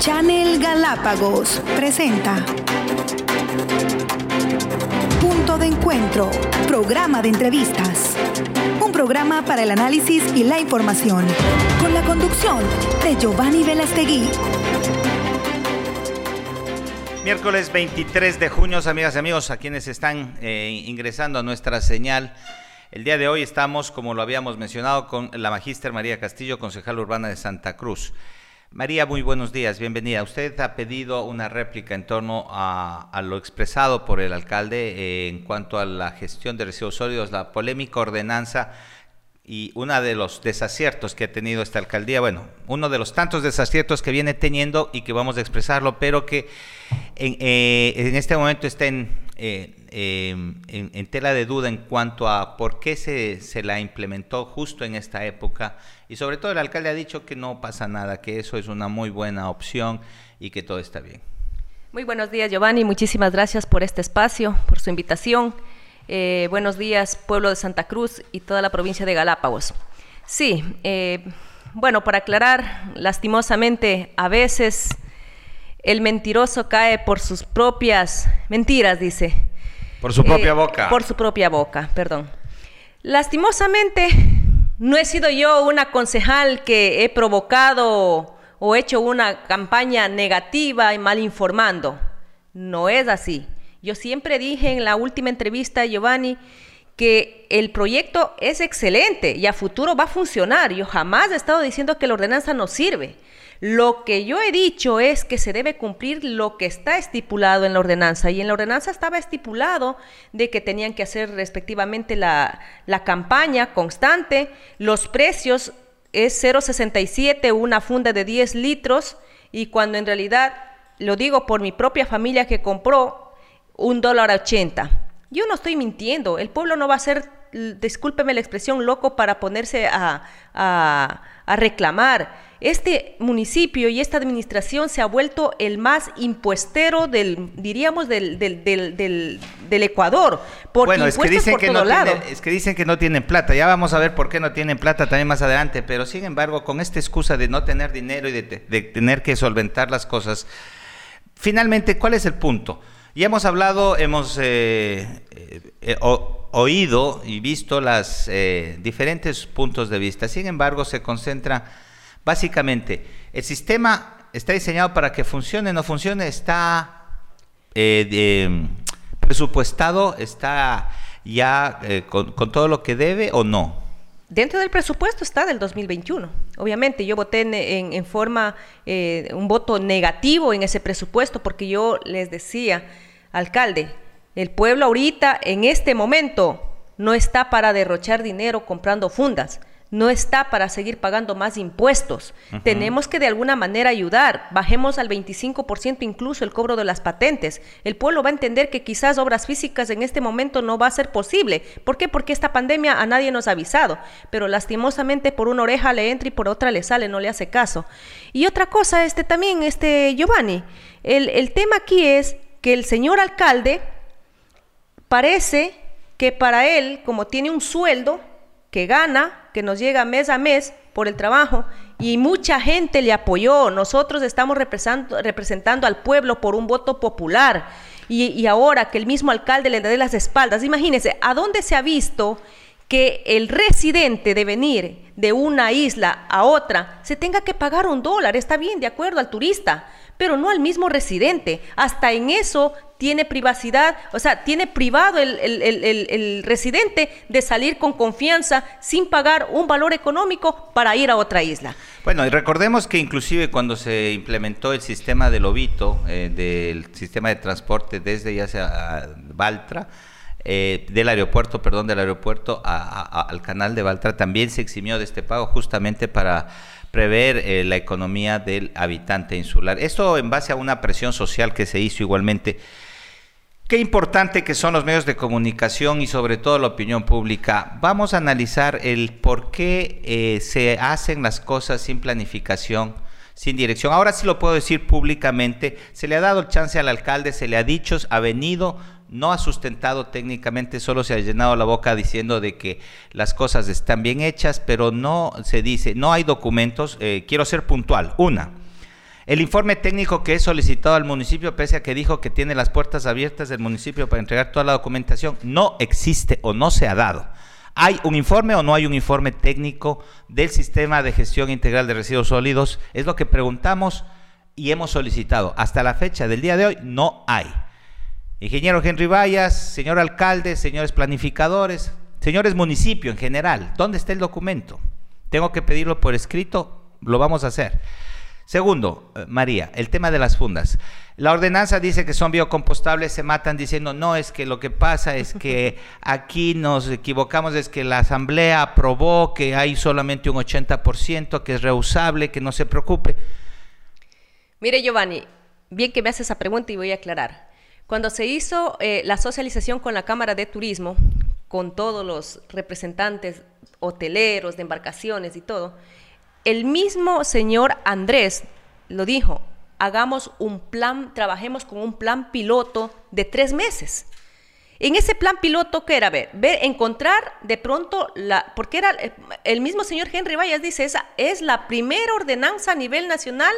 Channel Galápagos presenta Punto de Encuentro, programa de entrevistas. Un programa para el análisis y la información, con la conducción de Giovanni Velastegui. Miércoles 23 de junio, amigas y amigos, a quienes están eh, ingresando a nuestra señal. El día de hoy estamos, como lo habíamos mencionado, con la magíster María Castillo, concejal urbana de Santa Cruz. María, muy buenos días, bienvenida. Usted ha pedido una réplica en torno a, lo expresado por el alcalde eh, en cuanto a la gestión de residuos sólidos, la polémica ordenanza y uno de los desaciertos que ha tenido esta alcaldía, bueno, uno de los tantos desaciertos que viene teniendo y que vamos a expresarlo, pero que en, eh, este momento está eh, en, en, tela de duda en cuanto a por qué se, se la implementó justo en esta época y sobre todo el alcalde ha dicho que no pasa nada, que eso es una muy buena opción y que todo está bien. Muy buenos días Giovanni, muchísimas gracias por este espacio, por su invitación. Eh, buenos días pueblo de Santa Cruz y toda la provincia de Galápagos. Sí, eh, bueno, para aclarar, lastimosamente a veces el mentiroso cae por sus propias mentiras, dice. Por su propia eh, boca. Por su propia boca, perdón. Lastimosamente no he sido yo una concejal que he provocado o hecho una campaña negativa y mal informando. No es así. Yo siempre dije en la última entrevista, Giovanni, que el proyecto es excelente y a futuro va a funcionar. Yo jamás he estado diciendo que la ordenanza no sirve. Lo que yo he dicho es que se debe cumplir lo que está estipulado en la ordenanza. Y en la ordenanza estaba estipulado de que tenían que hacer respectivamente la, campaña constante, los precios es 0,67 una funda de 10 litros. Y cuando en realidad, lo digo por mi propia familia que compró, un dólar 80. Yo no estoy mintiendo, el pueblo no va a ser, discúlpeme la expresión, loco para ponerse a, a reclamar este municipio y esta administración se ha vuelto el más impuestero del, diríamos, del, del, del, del Ecuador. bueno, es que, dicen que no es que dicen que no tienen plata. Ya vamos a ver por qué no tienen plata también más adelante. Pero sin embargo, con esta excusa de no tener dinero y de, tener que solventar las cosas, finalmente, ¿cuál es el punto? Ya hemos hablado, hemos eh, eh, oído y visto los eh, diferentes puntos de vista. Sin embargo, se concentra Básicamente, el sistema está diseñado para que funcione, no funcione, está eh, presupuestado, está ya eh, con, todo lo que debe o no. Dentro del presupuesto está del 2021. Obviamente yo voté en, forma, eh, un voto negativo en ese presupuesto porque yo les decía, alcalde, el pueblo ahorita, en este momento, no está para derrochar dinero comprando fundas no está para seguir pagando más impuestos. Tenemos que de alguna manera ayudar. Bajemos al 25% incluso el cobro de las patentes. El pueblo va a entender que quizás obras físicas en este momento no va a ser posible. ¿Por qué? Porque esta pandemia a nadie nos ha avisado. Pero lastimosamente por una oreja le entra y por otra le sale, no le hace caso. Y otra cosa, este también, este Giovanni, el, el tema aquí es que el señor alcalde parece que para él, como tiene un sueldo que gana, que nos llega mes a mes por el trabajo y mucha gente le apoyó. Nosotros estamos representando, al pueblo por un voto popular y, ahora que el mismo alcalde le dé las espaldas, imagínense, ¿a dónde se ha visto que el residente de venir de una isla a otra se tenga que pagar un dólar? Está bien, de acuerdo al turista, pero no al mismo residente. Hasta en eso tiene privacidad, o sea, tiene privado el, residente de salir con confianza sin pagar un valor económico para ir a otra isla. Bueno, y recordemos que inclusive cuando se implementó el sistema del Lobito, eh, del sistema de transporte desde ya sea Baltra, eh, del aeropuerto, perdón, del aeropuerto al canal de Baltra, también se eximió de este pago justamente para prever eh, la economía del habitante insular. Esto en base a una presión social que se hizo igualmente. Qué importante que son los medios de comunicación y sobre todo la opinión pública. Vamos a analizar el por qué eh, se hacen las cosas sin planificación, sin dirección. Ahora sí lo puedo decir públicamente. Se le ha dado el chance al alcalde, se le ha dicho, ha venido no ha sustentado técnicamente, solo se ha llenado la boca diciendo de que las cosas están bien hechas, pero no se dice, no hay documentos. Eh, quiero ser puntual. Una, El informe técnico que he solicitado al municipio, pese a que dijo que tiene las puertas abiertas del municipio para entregar toda la documentación, no existe o no se ha dado. ¿Hay un informe o no hay un informe técnico del sistema de gestión integral de residuos sólidos? Es lo que preguntamos y hemos solicitado. Hasta la fecha del día de hoy no hay. Ingeniero Henry Vallas, señor alcalde, señores planificadores, señores municipio en general, ¿dónde está el documento? Tengo que pedirlo por escrito, lo vamos a hacer. Segundo, eh, María, el tema de las fundas. La ordenanza dice que son biocompostables, se matan diciendo, no, es que lo que pasa es que aquí nos equivocamos, es que la asamblea aprobó que hay solamente un 80%, que es reusable, que no se preocupe. Mire, Giovanni, bien que me hace esa pregunta y voy a aclarar. Cuando se hizo eh, la socialización con la Cámara de Turismo, con todos los representantes hoteleros, de embarcaciones y todo, el mismo señor Andrés lo dijo, hagamos un plan, trabajemos con un plan piloto de tres meses. En ese plan piloto, ¿qué era? Ver, ver encontrar de pronto la, porque era el mismo señor Henry Vallas dice, esa es la primera ordenanza a nivel nacional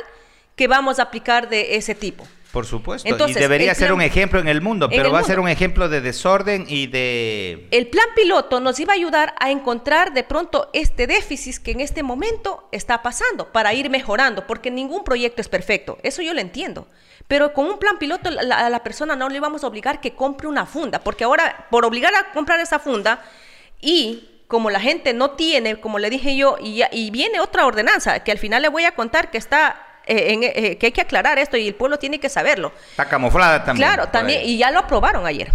que vamos a aplicar de ese tipo. Por supuesto, y debería ser un ejemplo en el mundo, pero va a ser un ejemplo de desorden y de... El plan piloto nos iba a ayudar a encontrar de pronto este déficit que en este momento está pasando para ir mejorando, porque ningún proyecto es perfecto, eso yo lo entiendo. Pero con un plan piloto a la persona no le íbamos a obligar que compre una funda, porque ahora por obligar a comprar esa funda y como la gente no tiene, como le dije yo, y, y viene otra ordenanza, que al final le voy a contar que está eh, eh, que hay que aclarar esto y el pueblo tiene que saberlo. Está camuflada también. Claro, también, y ya lo aprobaron ayer.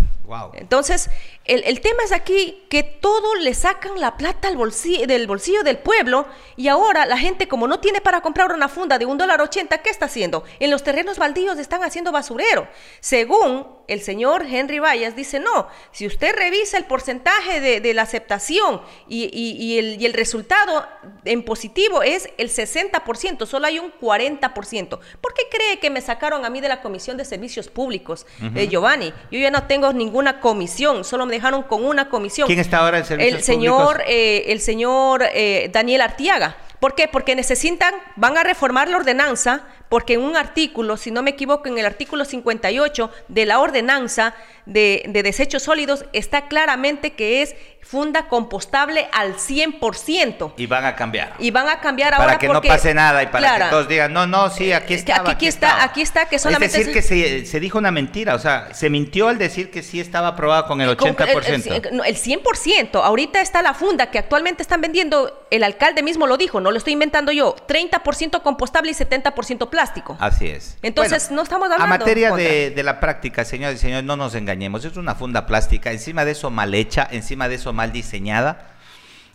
Entonces, el, tema es aquí que todo le sacan la plata al bolsillo, del bolsillo del pueblo y ahora la gente como no tiene para comprar una funda de un dólar ochenta, ¿qué está haciendo? En los terrenos baldíos están haciendo basurero. Según el señor Henry Vallas dice, no, si usted revisa el porcentaje de, la aceptación y, el, resultado en positivo es el 60%, solo hay un 40%. ¿Por qué cree que me sacaron a mí de la Comisión de Servicios Públicos, eh, Giovanni? Yo ya no tengo ninguna comisión, solo me dejaron con una comisión. ¿Quién está ahora en Servicios el señor, eh, el señor eh, Daniel Artiaga. ¿Por qué? Porque necesitan, van a reformar la ordenanza, porque en un artículo, si no me equivoco, en el artículo 58 de la ordenanza de, de desechos sólidos está claramente que es funda compostable al 100%. Y van a cambiar. Y van a cambiar para ahora que no pase nada y para que todos digan, no, no, sí, aquí está. Aquí, está, aquí está, que solamente... Es decir, que se, dijo una mentira, o sea, se mintió al decir que sí estaba aprobado con el 80%. El, el, 100%, ahorita está la funda que actualmente están vendiendo, el alcalde mismo lo dijo, no lo estoy inventando yo, 30% compostable y 70% plástico. Así es. Entonces, no estamos hablando... A materia de, de la práctica, señores y señores, no nos engañemos, es una funda plástica, encima de eso mal hecha, encima de eso mal diseñada.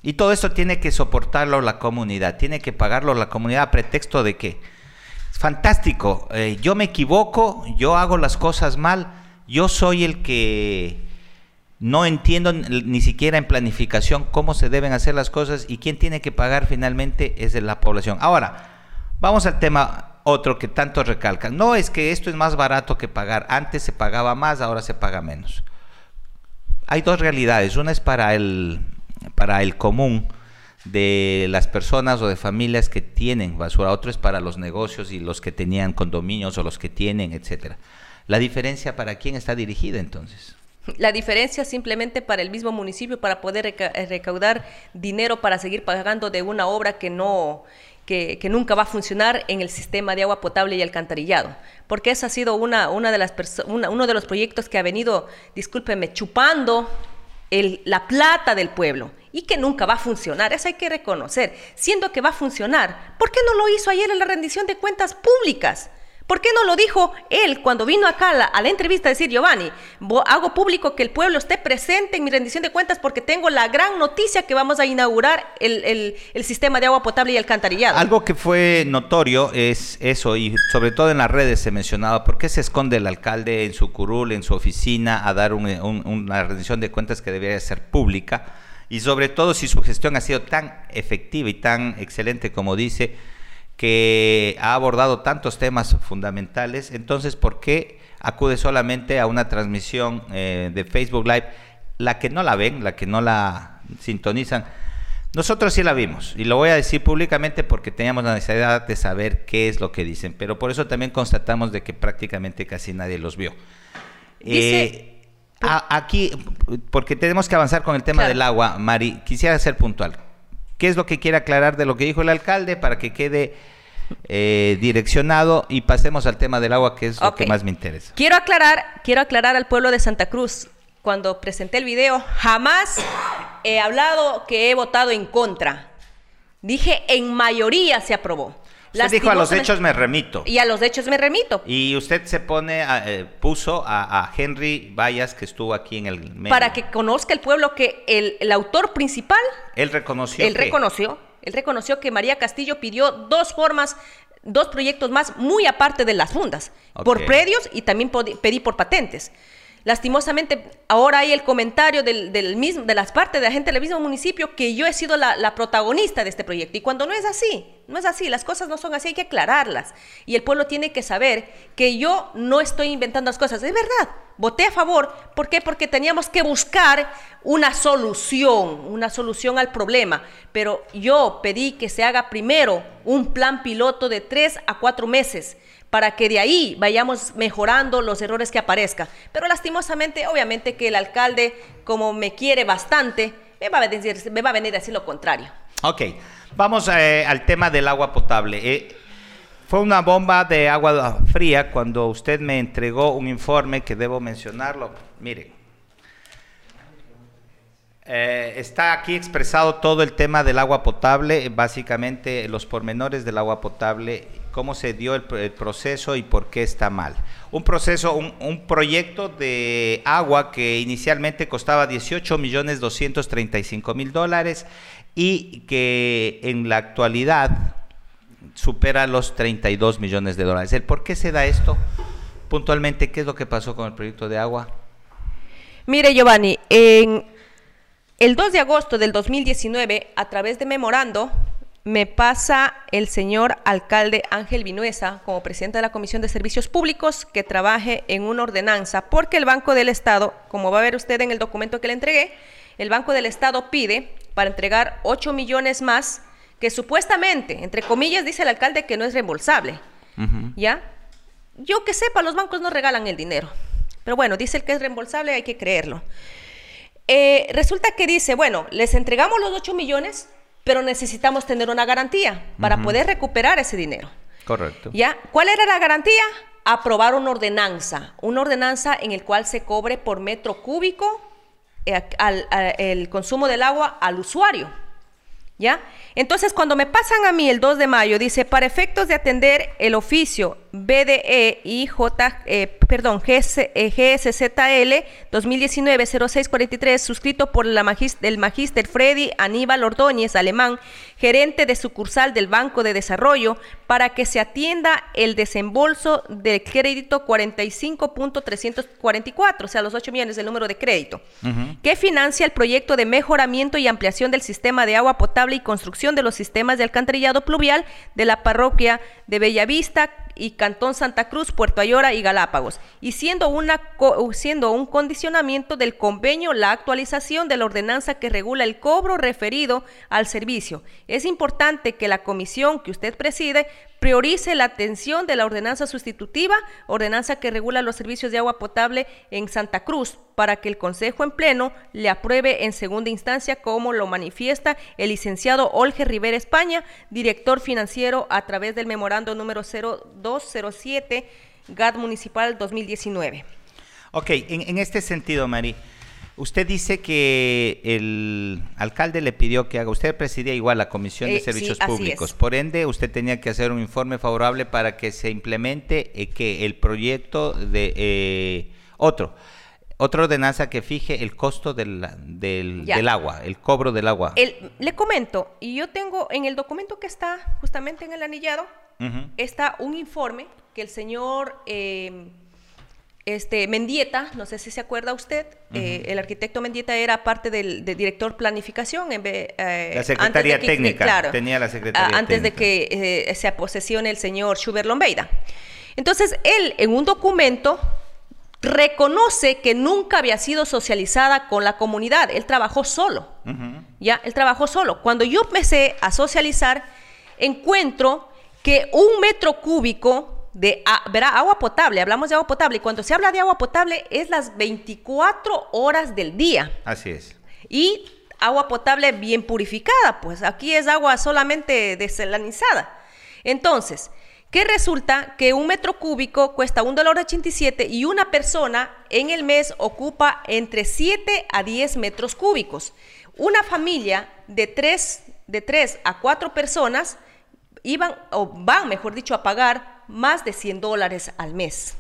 Y todo eso tiene que soportarlo la comunidad, tiene que pagarlo la comunidad a pretexto de que, fantástico, eh, yo me equivoco, yo hago las cosas mal, yo soy el que no entiendo ni siquiera en planificación cómo se deben hacer las cosas y quién tiene que pagar finalmente es la población. Ahora, vamos al tema otro que tanto recalcan. No es que esto es más barato que pagar, antes se pagaba más, ahora se paga menos hay dos realidades. Una es para el, para el común de las personas o de familias que tienen basura, otro es para los negocios y los que tenían condominios o los que tienen, etcétera. La diferencia para quién está dirigida entonces? La diferencia simplemente para el mismo municipio para poder recaudar dinero para seguir pagando de una obra que no que, nunca va a funcionar en el sistema de agua potable y alcantarillado, porque ese ha sido una, una de las uno de los proyectos que ha venido, discúlpeme, chupando el, la plata del pueblo y que nunca va a funcionar, eso hay que reconocer, siendo que va a funcionar, ¿por qué no lo hizo ayer en la rendición de cuentas públicas? ¿Por qué no lo dijo él cuando vino acá a la, entrevista a decir, Giovanni, hago público que el pueblo esté presente en mi rendición de cuentas porque tengo la gran noticia que vamos a inaugurar el, sistema de agua potable y alcantarillado? Algo que fue notorio es eso, y sobre todo en las redes se mencionaba, ¿por qué se esconde el alcalde en su curul, en su oficina, a dar una rendición de cuentas que debería ser pública? Y sobre todo si su gestión ha sido tan efectiva y tan excelente como dice, que ha abordado tantos temas fundamentales, entonces, ¿por qué acude solamente a una transmisión eh, de Facebook Live? La que no la ven, la que no la sintonizan, Nosotros sí la vimos y lo voy a decir públicamente porque teníamos la necesidad de saber qué es lo que dicen, pero por eso también constatamos de que prácticamente casi nadie los vio. Eh, aquí, porque tenemos que avanzar con el tema del agua, Mari, quisiera ser puntual. ¿Qué es lo que quiere aclarar de lo que dijo el alcalde para que quede eh, direccionado y pasemos al tema del agua, que es lo que más me interesa? Quiero aclarar, quiero aclarar al pueblo de Santa Cruz cuando presenté el video, jamás he hablado que he votado en contra. Dije, en mayoría se aprobó. Usted dijo a los hechos me remito. Y a los hechos me remito. Y usted se pone, eh, puso a, Henry Vallas, que estuvo aquí en el medio. Para que conozca el pueblo que el, autor principal. Él reconoció. Él reconoció. Él reconoció que María Castillo pidió dos formas, dos proyectos más, muy aparte de las fundas. Por predios y también pedí por patentes. Lastimosamente, ahora hay el comentario del, mismo, de las partes de la gente del mismo municipio que yo he sido la, protagonista de este proyecto. Y cuando no es así, no es así, las cosas no son así, hay que aclararlas. Y el pueblo tiene que saber que yo no estoy inventando las cosas. Es verdad, voté a favor. ¿Por qué? Porque teníamos que buscar una solución, una solución al problema. Pero yo pedí que se haga primero un plan piloto de tres a cuatro meses para que de ahí vayamos mejorando los errores que aparezcan. Pero lastimosamente, obviamente que el alcalde, como me quiere bastante, me va a, decir, me va a venir a decir lo contrario. Ok, vamos eh, al tema del agua potable. Eh, fue una bomba de agua fría cuando usted me entregó un informe que debo mencionarlo. Mire, eh, está aquí expresado todo el tema del agua potable, básicamente los pormenores del agua potable cómo se dio el, proceso y por qué está mal. Un proceso, un, proyecto de agua que inicialmente costaba 18 millones 235 mil dólares y que en la actualidad supera los 32 millones de dólares. ¿El por qué se da esto? Puntualmente, ¿qué es lo que pasó con el proyecto de agua? Mire, Giovanni, en el 2 de agosto del 2019, a través de memorando, me pasa el señor alcalde Ángel Vinuesa como presidente de la Comisión de Servicios Públicos que trabaje en una ordenanza, porque el Banco del Estado, como va a ver usted en el documento que le entregué, el Banco del Estado pide para entregar 8 millones más que supuestamente, entre comillas, dice el alcalde que no es reembolsable. ¿Ya? Yo que sepa, los bancos no regalan el dinero. Pero bueno, dice el que es reembolsable, hay que creerlo. Eh, resulta que dice, bueno, les entregamos los 8 millones, pero necesitamos tener una garantía para poder recuperar ese dinero. Correcto. ¿Ya? ¿Cuál era la garantía? Aprobar una ordenanza, una ordenanza en el cual se cobre por metro cúbico eh, el consumo del agua al usuario. ¿Ya? Entonces, cuando me pasan a mí el 2 de mayo, dice, para efectos de atender el oficio BDE y J, eh, perdón, GSZL 2019-0643, suscrito por la el magíster Freddy Aníbal Ordóñez, alemán, gerente de sucursal del Banco de Desarrollo, para que se atienda el desembolso del crédito 45.344, o sea, los 8 millones del número de crédito, que financia el proyecto de mejoramiento y ampliación del sistema de agua potable y construcción de los sistemas de alcantarillado pluvial de la parroquia de Bellavista, y Cantón Santa Cruz, Puerto Ayora y Galápagos, y siendo, una, siendo un condicionamiento del convenio la actualización de la ordenanza que regula el cobro referido al servicio. Es importante que la comisión que usted preside priorice la atención de la ordenanza sustitutiva, ordenanza que regula los servicios de agua potable en Santa Cruz, para que el Consejo en Pleno le apruebe en segunda instancia, como lo manifiesta el licenciado Olge Rivera España, director financiero a través del memorando número 0207 GAD Municipal 2019. Ok, en, en este sentido, Mari, Usted dice que el alcalde le pidió que haga, usted presidía igual la Comisión de eh, Servicios Públicos, por ende usted tenía que hacer un informe favorable para que se implemente eh, que el proyecto de eh, otro, otra ordenanza que fije el costo del, del, agua, el cobro del agua. le comento, y yo tengo en el documento que está justamente en el anillado, está un informe que el señor este, Mendieta, no sé si se acuerda usted, eh, el arquitecto Mendieta era parte del, director planificación. En eh, la Secretaría Técnica, claro, tenía la Secretaría Antes de que eh, se posesione el señor Schubert Lombeida. Entonces, él en un documento reconoce que nunca había sido socializada con la comunidad, él trabajó solo. Ya, él trabajó solo. Cuando yo empecé a socializar, encuentro que un metro cúbico de verá, agua potable, hablamos de agua potable, y cuando se habla de agua potable es las 24 horas del día. Así es. Y agua potable bien purificada, pues aquí es agua solamente desalinizada. Entonces, ¿qué resulta? Que un metro cúbico cuesta un dólar 87 y una persona en el mes ocupa entre 7 a 10 metros cúbicos. Una familia de 3, de 3 a 4 personas iban, o van, mejor dicho, a pagar más de 100 dólares al mes.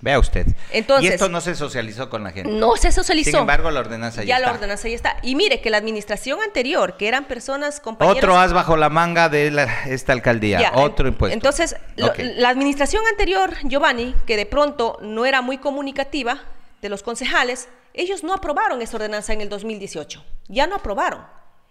Vea usted. Entonces, y esto no se socializó con la gente. No se socializó. Sin embargo, la ordenanza ya, ya la ordenanza ya está. Y mire que la administración anterior, que eran personas compañeros... Otro as bajo la manga de esta alcaldía, otro impuesto. Entonces, la administración anterior, Giovanni, que de pronto no era muy comunicativa, de los concejales, ellos no aprobaron esa ordenanza en el 2018. Ya no aprobaron.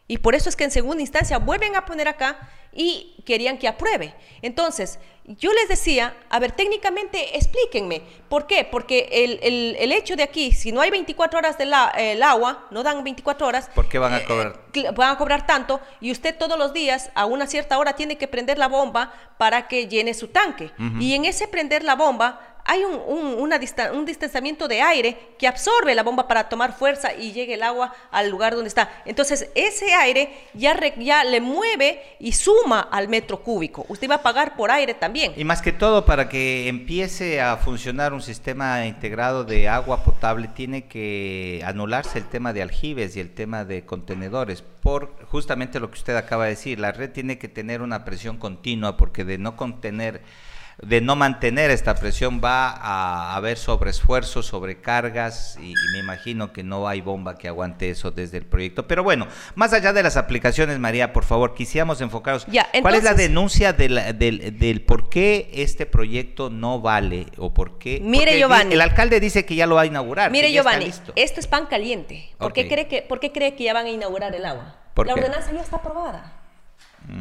Y por eso es que en segunda instancia vuelven a poner acá y querían que apruebe. Entonces, yo les decía, a ver, técnicamente explíquenme, ¿por qué? Porque el, hecho de aquí, si no hay 24 horas del el agua, no dan 24 horas. ¿Por qué van a cobrar? Eh, van a cobrar tanto y usted todos los días a una cierta hora tiene que prender la bomba para que llene su tanque. Y en ese prender la bomba hay un, un, distanciamiento de aire que absorbe la bomba para tomar fuerza y llegue el agua al lugar donde está. Entonces, ese aire ya, ya le mueve y suma al metro cúbico. Usted va a pagar por aire también. Y más que todo, para que empiece a funcionar un sistema integrado de agua potable, tiene que anularse el tema de aljibes y el tema de contenedores, por justamente lo que usted acaba de decir. La red tiene que tener una presión continua, porque de no contener de no mantener esta presión va a haber sobreesfuerzos, sobrecargas y, y, me imagino que no hay bomba que aguante eso desde el proyecto. Pero bueno, más allá de las aplicaciones, María, por favor, quisiéramos enfocarnos. ¿Cuál es la denuncia del, del, por qué este proyecto no vale o por qué? Mire, Giovanni. El alcalde dice que ya lo va a inaugurar. Mire, Giovanni, esto es pan caliente. ¿Por, qué cree que, ¿Por qué cree que ya van a inaugurar el agua? la ordenanza ya está aprobada.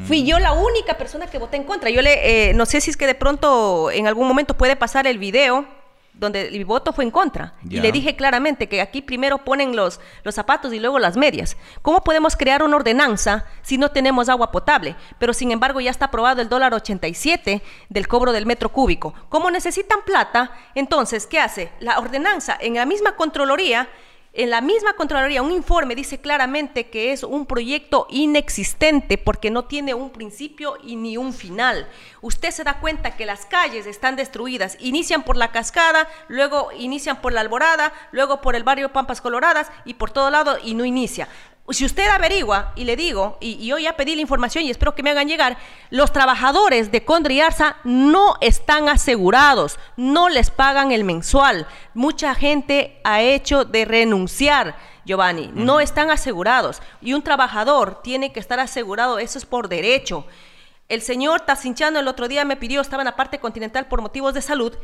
Fui yo la única persona que voté en contra. Yo le, eh, no sé si es que de pronto en algún momento puede pasar el video donde mi voto fue en contra. Y le dije claramente que aquí primero ponen los, los zapatos y luego las medias. ¿Cómo podemos crear una ordenanza si no tenemos agua potable? Pero sin embargo ya está aprobado el dólar 87 del cobro del metro cúbico. Como necesitan plata, entonces, ¿qué hace? La ordenanza en la misma Contraloría en la misma Contraloría, un informe dice claramente que es un proyecto inexistente porque no tiene un principio y ni un final. Usted se da cuenta que las calles están destruidas, inician por la cascada, luego inician por la alborada, luego por el barrio Pampas Coloradas y por todo lado y no inicia si usted averigua, y le digo, y, yo ya pedí la información y espero que me hagan llegar, los trabajadores de Condri Arza no están asegurados, no les pagan el mensual. Mucha gente ha hecho de renunciar, Giovanni, no están asegurados. Y un trabajador tiene que estar asegurado, eso es por derecho. El señor Tacinchano el otro día me pidió, estaba en la parte continental por motivos de salud,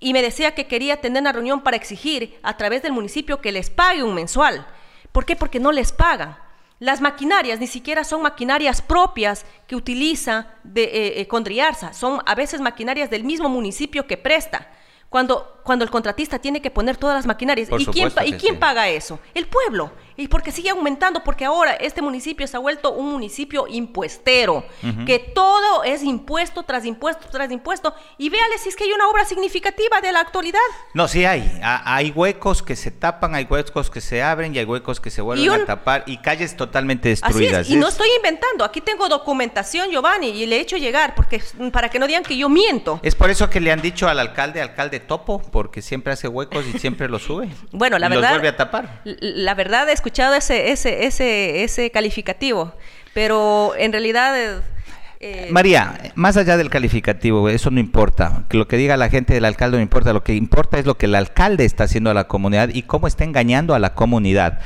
y me decía que quería tener una reunión para exigir a través del municipio que les pague un mensual. ¿Por qué? Porque no les paga. Las maquinarias ni siquiera son maquinarias propias que utiliza de, eh, eh, Condriarza, son a veces maquinarias del mismo municipio que presta. Cuando, cuando el contratista tiene que poner todas las maquinarias. ¿Y quién, ¿y quién paga eso? El pueblo. Y porque sigue aumentando, porque ahora este municipio se ha vuelto un municipio impuestero, que todo es impuesto tras impuesto tras impuesto. Y véale si es que hay una obra significativa de la actualidad. No, sí hay. Hay huecos que se tapan, hay huecos que se abren y hay huecos que se vuelven a tapar y calles totalmente destruidas. Y no estoy inventando. Aquí tengo documentación, Giovanni, y le he hecho llegar porque para que no digan que yo miento. Es por eso que le han dicho al alcalde, alcalde topo, porque siempre hace huecos y siempre los sube. bueno, la verdad. Los vuelve a tapar. La verdad es escuchado ese, ese, ese, ese calificativo, pero en realidad... Eh, eh, María, más allá del calificativo, eso no importa. Que lo que diga la gente del alcalde no importa. Lo que importa es lo que el alcalde está haciendo a la comunidad y cómo está engañando a la comunidad.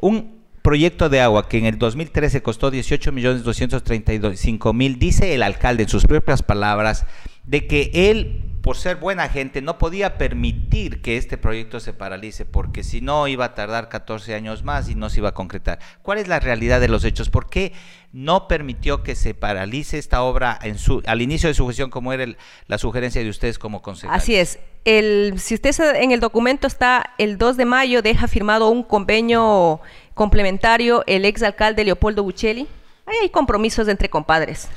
Un proyecto de agua que en el 2013 costó 18 millones 235 mil, dice el alcalde en sus propias palabras, de que él por ser buena gente, no podía permitir que este proyecto se paralice, porque si no iba a tardar 14 años más y no se iba a concretar. ¿Cuál es la realidad de los hechos? ¿Por qué no permitió que se paralice esta obra en su, al inicio de su gestión, como era la sugerencia de ustedes como concejales? Así es. El, si usted en el documento está, el 2 de mayo deja firmado un convenio complementario el exalcalde Leopoldo Buccelli. Ahí hay compromisos entre compadres.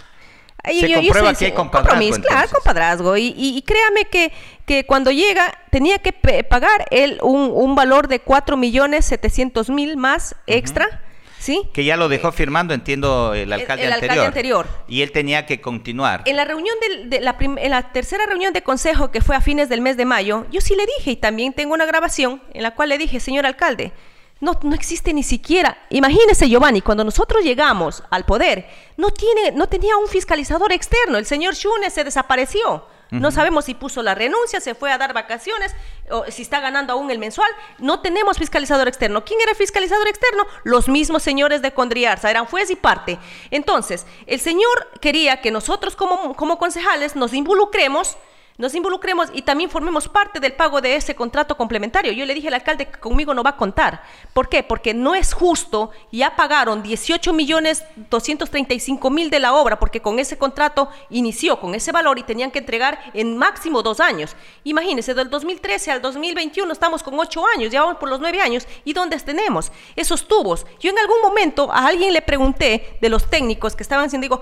Ahí Se comprueba que hay compadrazgo. claro, compadrazgo. Y, créame que, que cuando llega tenía que pagar él un, un valor de 4 millones 700 mil más extra. ¿Sí? Que ya lo dejó firmando, entiendo, el alcalde, el, anterior. anterior. Y él tenía que continuar. En la reunión de, la, en la tercera reunión de consejo que fue a fines del mes de mayo, yo sí le dije, y también tengo una grabación en la cual le dije, señor alcalde, no, no existe ni siquiera. Imagínese, Giovanni, cuando nosotros llegamos al poder, no, tiene, no tenía un fiscalizador externo. El señor Shunes se desapareció. No sabemos si puso la renuncia, se fue a dar vacaciones, o si está ganando aún el mensual. No tenemos fiscalizador externo. ¿Quién era el fiscalizador externo? Los mismos señores de Condriarza, eran juez y parte. Entonces, el señor quería que nosotros como, como concejales nos involucremos nos involucremos y también formemos parte del pago de ese contrato complementario. Yo le dije al alcalde que conmigo no va a contar. ¿Por qué? Porque no es justo, ya pagaron 18 millones 235 mil de la obra, porque con ese contrato inició con ese valor y tenían que entregar en máximo dos años. Imagínense, del 2013 al 2021 estamos con ocho años, ya vamos por los nueve años. ¿Y dónde tenemos? Esos tubos. Yo en algún momento a alguien le pregunté de los técnicos que estaban haciendo, digo,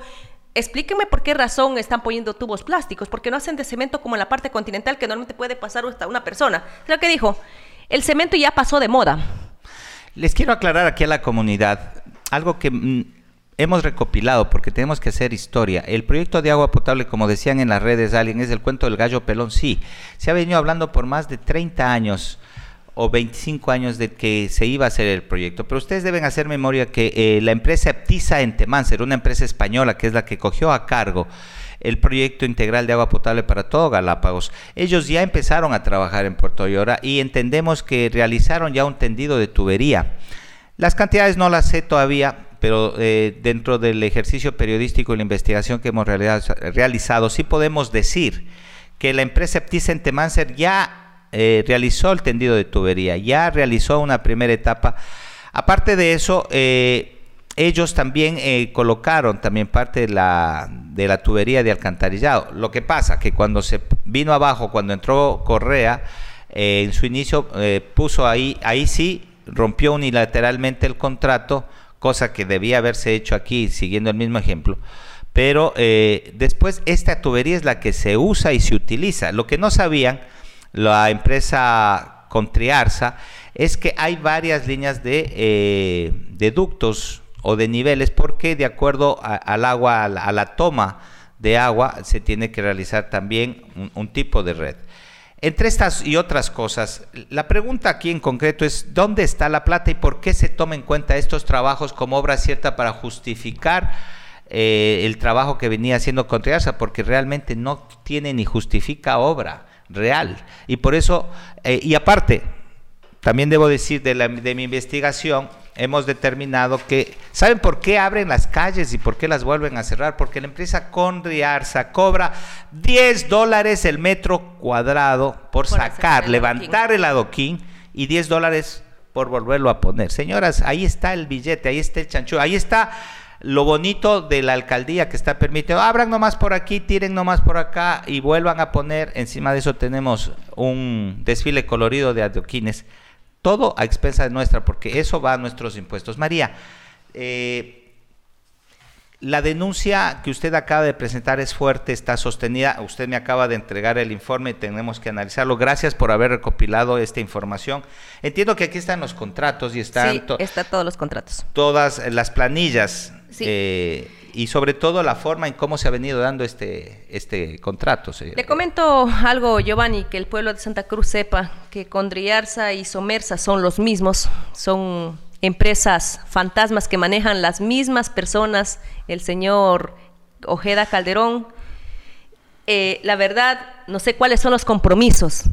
explíqueme por qué razón están poniendo tubos plásticos, porque no hacen de cemento como en la parte continental que normalmente puede pasar hasta una persona. Lo que dijo, el cemento ya pasó de moda. Les quiero aclarar aquí a la comunidad algo que mm, hemos recopilado porque tenemos que hacer historia. El proyecto de agua potable, como decían en las redes alguien, es el cuento del gallo pelón. Sí, se ha venido hablando por más de 30 años o 25 años de que se iba a hacer el proyecto. Pero ustedes deben hacer memoria que eh, la empresa Eptisa en Temáncer, una empresa española que es la que cogió a cargo el proyecto integral de agua potable para todo Galápagos. Ellos ya empezaron a trabajar en Puerto Llora y entendemos que realizaron ya un tendido de tubería. Las cantidades no las sé todavía, pero eh, dentro del ejercicio periodístico y la investigación que hemos realizado, sí podemos decir que la empresa Eptisa en Temáncer ya eh, realizó el tendido de tubería, ya realizó una primera etapa. Aparte de eso, eh, ellos también eh, colocaron también parte de la, de la tubería de alcantarillado. Lo que pasa que cuando se vino abajo, cuando entró Correa, en su inicio puso ahí, ahí sí rompió unilateralmente el contrato, cosa que debía haberse hecho aquí, siguiendo el mismo ejemplo pero después esta tubería es la que se usa y se utiliza. Lo que no sabían la empresa Contriarza, es que hay varias líneas de, eh, ductos o de niveles porque de acuerdo al agua, a la, toma de agua, se tiene que realizar también un, tipo de red. Entre estas y otras cosas, la pregunta aquí en concreto es, ¿dónde está la plata y por qué se toma en cuenta estos trabajos como obra cierta para justificar eh, el trabajo que venía haciendo Contriarza? Porque realmente no tiene ni justifica obra real. Y por eso, eh, y aparte, también debo decir de, la, de mi investigación, hemos determinado que, ¿saben por qué abren las calles y por qué las vuelven a cerrar? Porque la empresa Condriarza cobra 10 dólares el metro cuadrado por, sacar, levantar el adoquín y 10 dólares por volverlo a poner. Señoras, ahí está el billete, ahí está el chancho, ahí está lo bonito de la alcaldía que está permitido, abran nomás por aquí, tiren nomás por acá y vuelvan a poner, encima de eso tenemos un desfile colorido de adoquines, todo a expensa nuestra, porque eso va a nuestros impuestos. María, eh, la denuncia que usted acaba de presentar es fuerte, está sostenida. Usted me acaba de entregar el informe, tenemos que analizarlo. Gracias por haber recopilado esta información. Entiendo que aquí están los contratos y están sí, está todos los contratos. Todas las planillas eh, y sobre todo la forma en cómo se ha venido dando este este contrato. Le comento algo, Giovanni, que el pueblo de Santa Cruz sepa que Condriarza y Somersa son los mismos, son empresas fantasmas que manejan las mismas personas, el señor Ojeda Calderón. Eh, la verdad, no sé cuáles son los compromisos.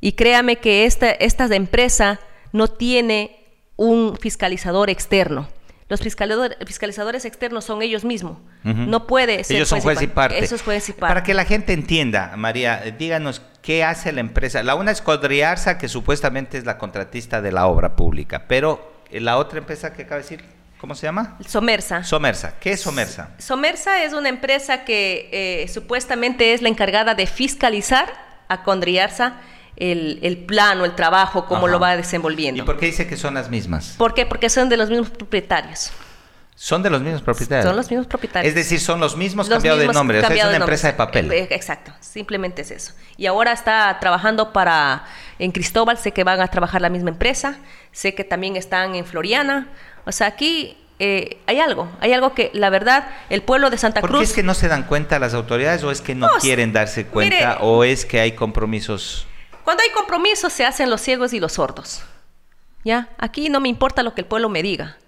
Y créame que esta, esta empresa no tiene un fiscalizador externo. Los fiscalizadores, externos son ellos mismos. No puede ser. Ellos son juez y parte. Eso es juez y parte. Para que la gente entienda, María, díganos qué hace la empresa. La una es Codriarza, que supuestamente es la contratista de la obra pública, pero la otra empresa que acaba de decir, ¿cómo se llama? Somersa. Somersa. ¿Qué es Somersa? Somersa es una empresa que eh, supuestamente es la encargada de fiscalizar a Condriarza el, el plano, el trabajo, cómo lo va desenvolviendo. ¿Y por qué dice que son las mismas? ¿Por qué? Porque son de los mismos propietarios. Son de los mismos propietarios. Son los mismos propietarios. Es decir, son los mismos cambiados de nombre. es una empresa de papel. Eh, exacto, simplemente es eso. Y ahora está trabajando para en Cristóbal, sé que van a trabajar la misma empresa, sé que también están en Floriana. O sea, aquí eh, hay algo, hay algo que la verdad el pueblo de Santa Cruz... ¿Por qué es que no se dan cuenta las autoridades o es que no, quieren darse cuenta o es que hay compromisos? Cuando hay compromisos se hacen los ciegos y los sordos. ¿Ya? Aquí no me importa lo que el pueblo me diga.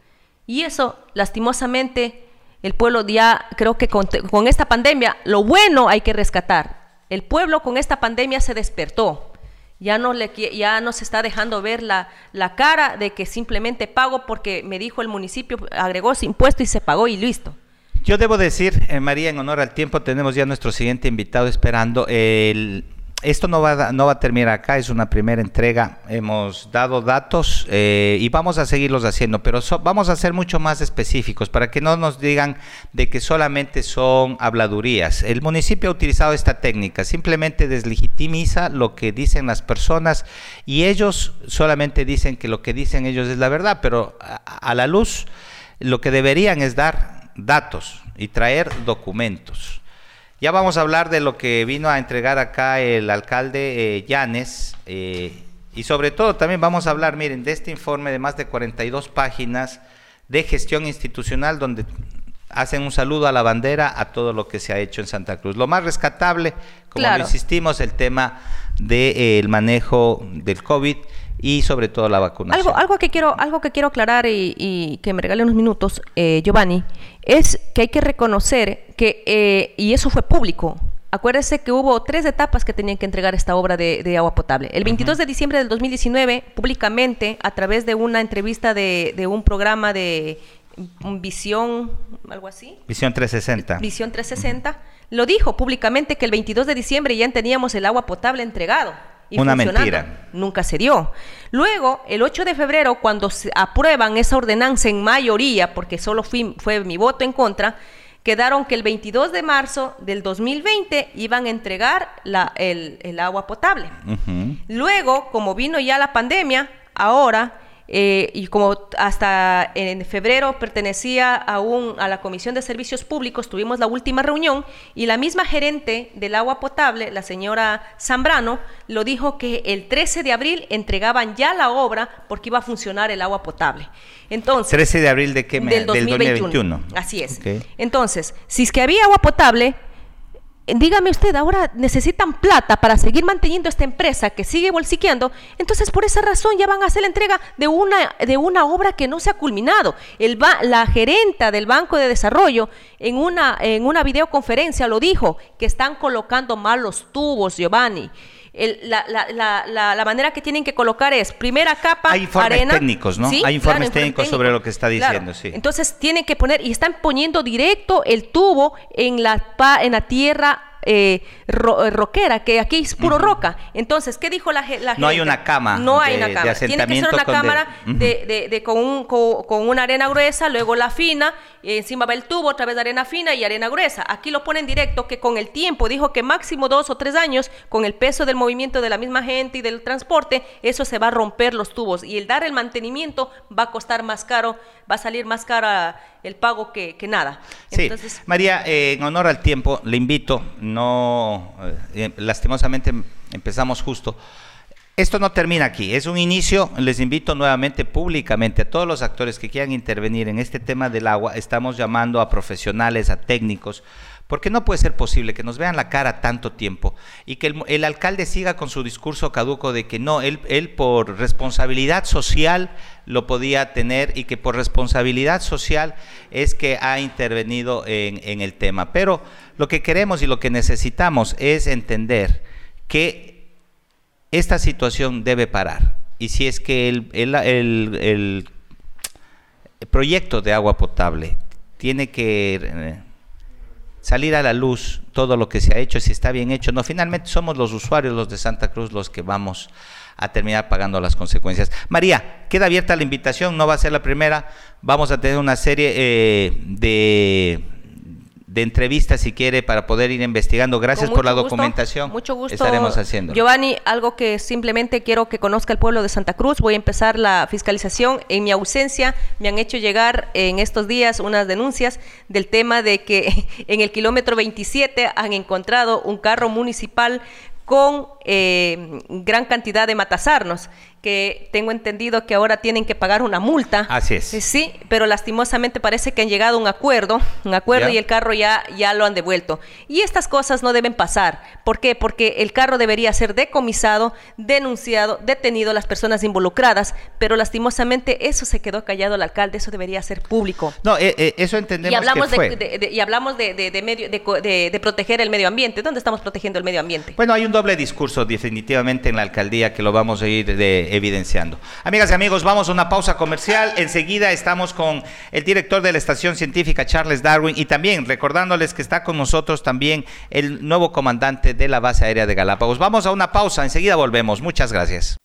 Y eso, lastimosamente, el pueblo ya, creo que con, esta pandemia, lo bueno hay que rescatar. El pueblo con esta pandemia se despertó. Ya no, le, ya no se está dejando ver la, la cara de que simplemente pago porque me dijo el municipio, agregó su impuesto y se pagó y listo. Yo debo decir, eh, María, en honor al tiempo, tenemos ya nuestro siguiente invitado esperando. El, esto no va, no va a terminar acá, es una primera entrega. Hemos dado datos eh, y vamos a seguirlos haciendo, pero vamos a ser mucho más específicos para que no nos digan de que solamente son habladurías. El municipio ha utilizado esta técnica, simplemente deslegitimiza lo que dicen las personas y ellos solamente dicen que lo que dicen ellos es la verdad, pero a la luz lo que deberían es dar datos y traer documentos. Ya vamos a hablar de lo que vino a entregar acá el alcalde Llanes eh, y sobre todo también vamos a hablar, miren, de este informe de más de 42 páginas de gestión institucional donde hacen un saludo a la bandera a todo lo que se ha hecho en Santa Cruz. Lo más rescatable, como insistimos, el tema del manejo del COVID y sobre todo la vacunación. Algo, algo que quiero, algo que quiero aclarar y, que me regale unos minutos, eh, Giovanni, es que hay que reconocer que, eh, y eso fue público, acuérdese que hubo tres etapas que tenían que entregar esta obra de, agua potable. El 22 de diciembre del 2019, públicamente, a través de una entrevista de, de un programa de Visión, algo así. Visión 360. Visión 360, lo dijo públicamente que el 22 de diciembre ya teníamos el agua potable entregado. Una mentira. Nunca se dio. Luego, el 8 de febrero, cuando se aprueban esa ordenanza en mayoría, porque solo fue mi voto en contra, quedaron que el 22 de marzo del 2020 iban a entregar la, el, agua potable. Luego, como vino ya la pandemia, ahora eh, y como hasta en febrero pertenecía aún a la Comisión de Servicios Públicos, tuvimos la última reunión y la misma gerente del agua potable, la señora Zambrano, lo dijo que el 13 de abril entregaban ya la obra porque iba a funcionar el agua potable. Entonces, 13 de abril de qué mes? Del 2021. Así es. Entonces, si es que había agua potable, dígame usted, ahora necesitan plata para seguir manteniendo esta empresa que sigue bolsiqueando, entonces por esa razón ya van a hacer la entrega de una, de una obra que no se ha culminado. El la gerenta del Banco de Desarrollo en una, en una videoconferencia lo dijo, que están colocando mal los tubos, Giovanni la, manera que tienen que colocar es primera capa hay informes técnicos no hay informes técnicos sobre lo que está diciendo sí. Entonces tienen que poner y están poniendo directo el tubo en la en la tierra eh, eh, roquera, que aquí es puro roca. Entonces, ¿qué dijo la, la No hay una cama. No hay una cama. Tiene que ser una cámara de, de, con, un, con, una arena gruesa, luego la fina, encima va el tubo, otra vez arena fina y arena gruesa. Aquí lo ponen directo, que con el tiempo, dijo que máximo dos o tres años, con el peso del movimiento de la misma gente y del transporte, eso se va a romper los tubos. Y el dar el mantenimiento va a costar más caro, va a salir más caro el pago que, que nada. Sí, María, eh, en honor al tiempo, le invito, no, eh, lastimosamente empezamos justo. Esto no termina aquí, es un inicio. Les invito nuevamente públicamente a todos los actores que quieran intervenir en este tema del agua. Estamos llamando a profesionales, a técnicos, porque no puede ser posible que nos vean la cara tanto tiempo y que el, alcalde siga con su discurso caduco de que no, él, él por responsabilidad social lo podía tener y que por responsabilidad social es que ha intervenido en, el tema. Pero lo que queremos y lo que necesitamos es entender que esta situación debe parar. Y si es que el, el proyecto de agua potable tiene que eh, salir a la luz todo lo que se ha hecho, si está bien hecho, no, finalmente somos los usuarios, los de Santa Cruz, los que vamos a terminar pagando las consecuencias. María, queda abierta la invitación, no va a ser la primera, vamos a tener una serie eh, de, de entrevistas si quiere para poder ir investigando. Gracias por la documentación. mucho gusto. Estaremos haciendo. Giovanni, algo que simplemente quiero que conozca el pueblo de Santa Cruz. Voy a empezar la fiscalización. En mi ausencia me han hecho llegar en estos días unas denuncias del tema de que en el kilómetro 27 han encontrado un carro municipal con eh, gran cantidad de matasarnos que tengo entendido que ahora tienen que pagar una multa. Así es. Eh, sí, pero lastimosamente parece que han llegado a un acuerdo, un acuerdo y el carro ya, ya lo han devuelto. Y estas cosas no deben pasar. ¿Por qué? Porque el carro debería ser decomisado, denunciado, detenido las personas involucradas, pero lastimosamente eso se quedó callado el alcalde, eso debería ser público. No, eh, eh, eso entendemos. Y hablamos, que fue. De, y hablamos de, medio, de, proteger el medio ambiente. ¿Dónde estamos protegiendo el medio ambiente? Bueno, hay un doble discurso definitivamente en la alcaldía que lo vamos a ir de evidenciando. Amigas y amigos, vamos a una pausa comercial. Enseguida estamos con el director de la estación científica, Charles Darwin, y también recordándoles que está con nosotros también el nuevo comandante de la base aérea de Galápagos. Vamos a una pausa, enseguida volvemos. Muchas gracias.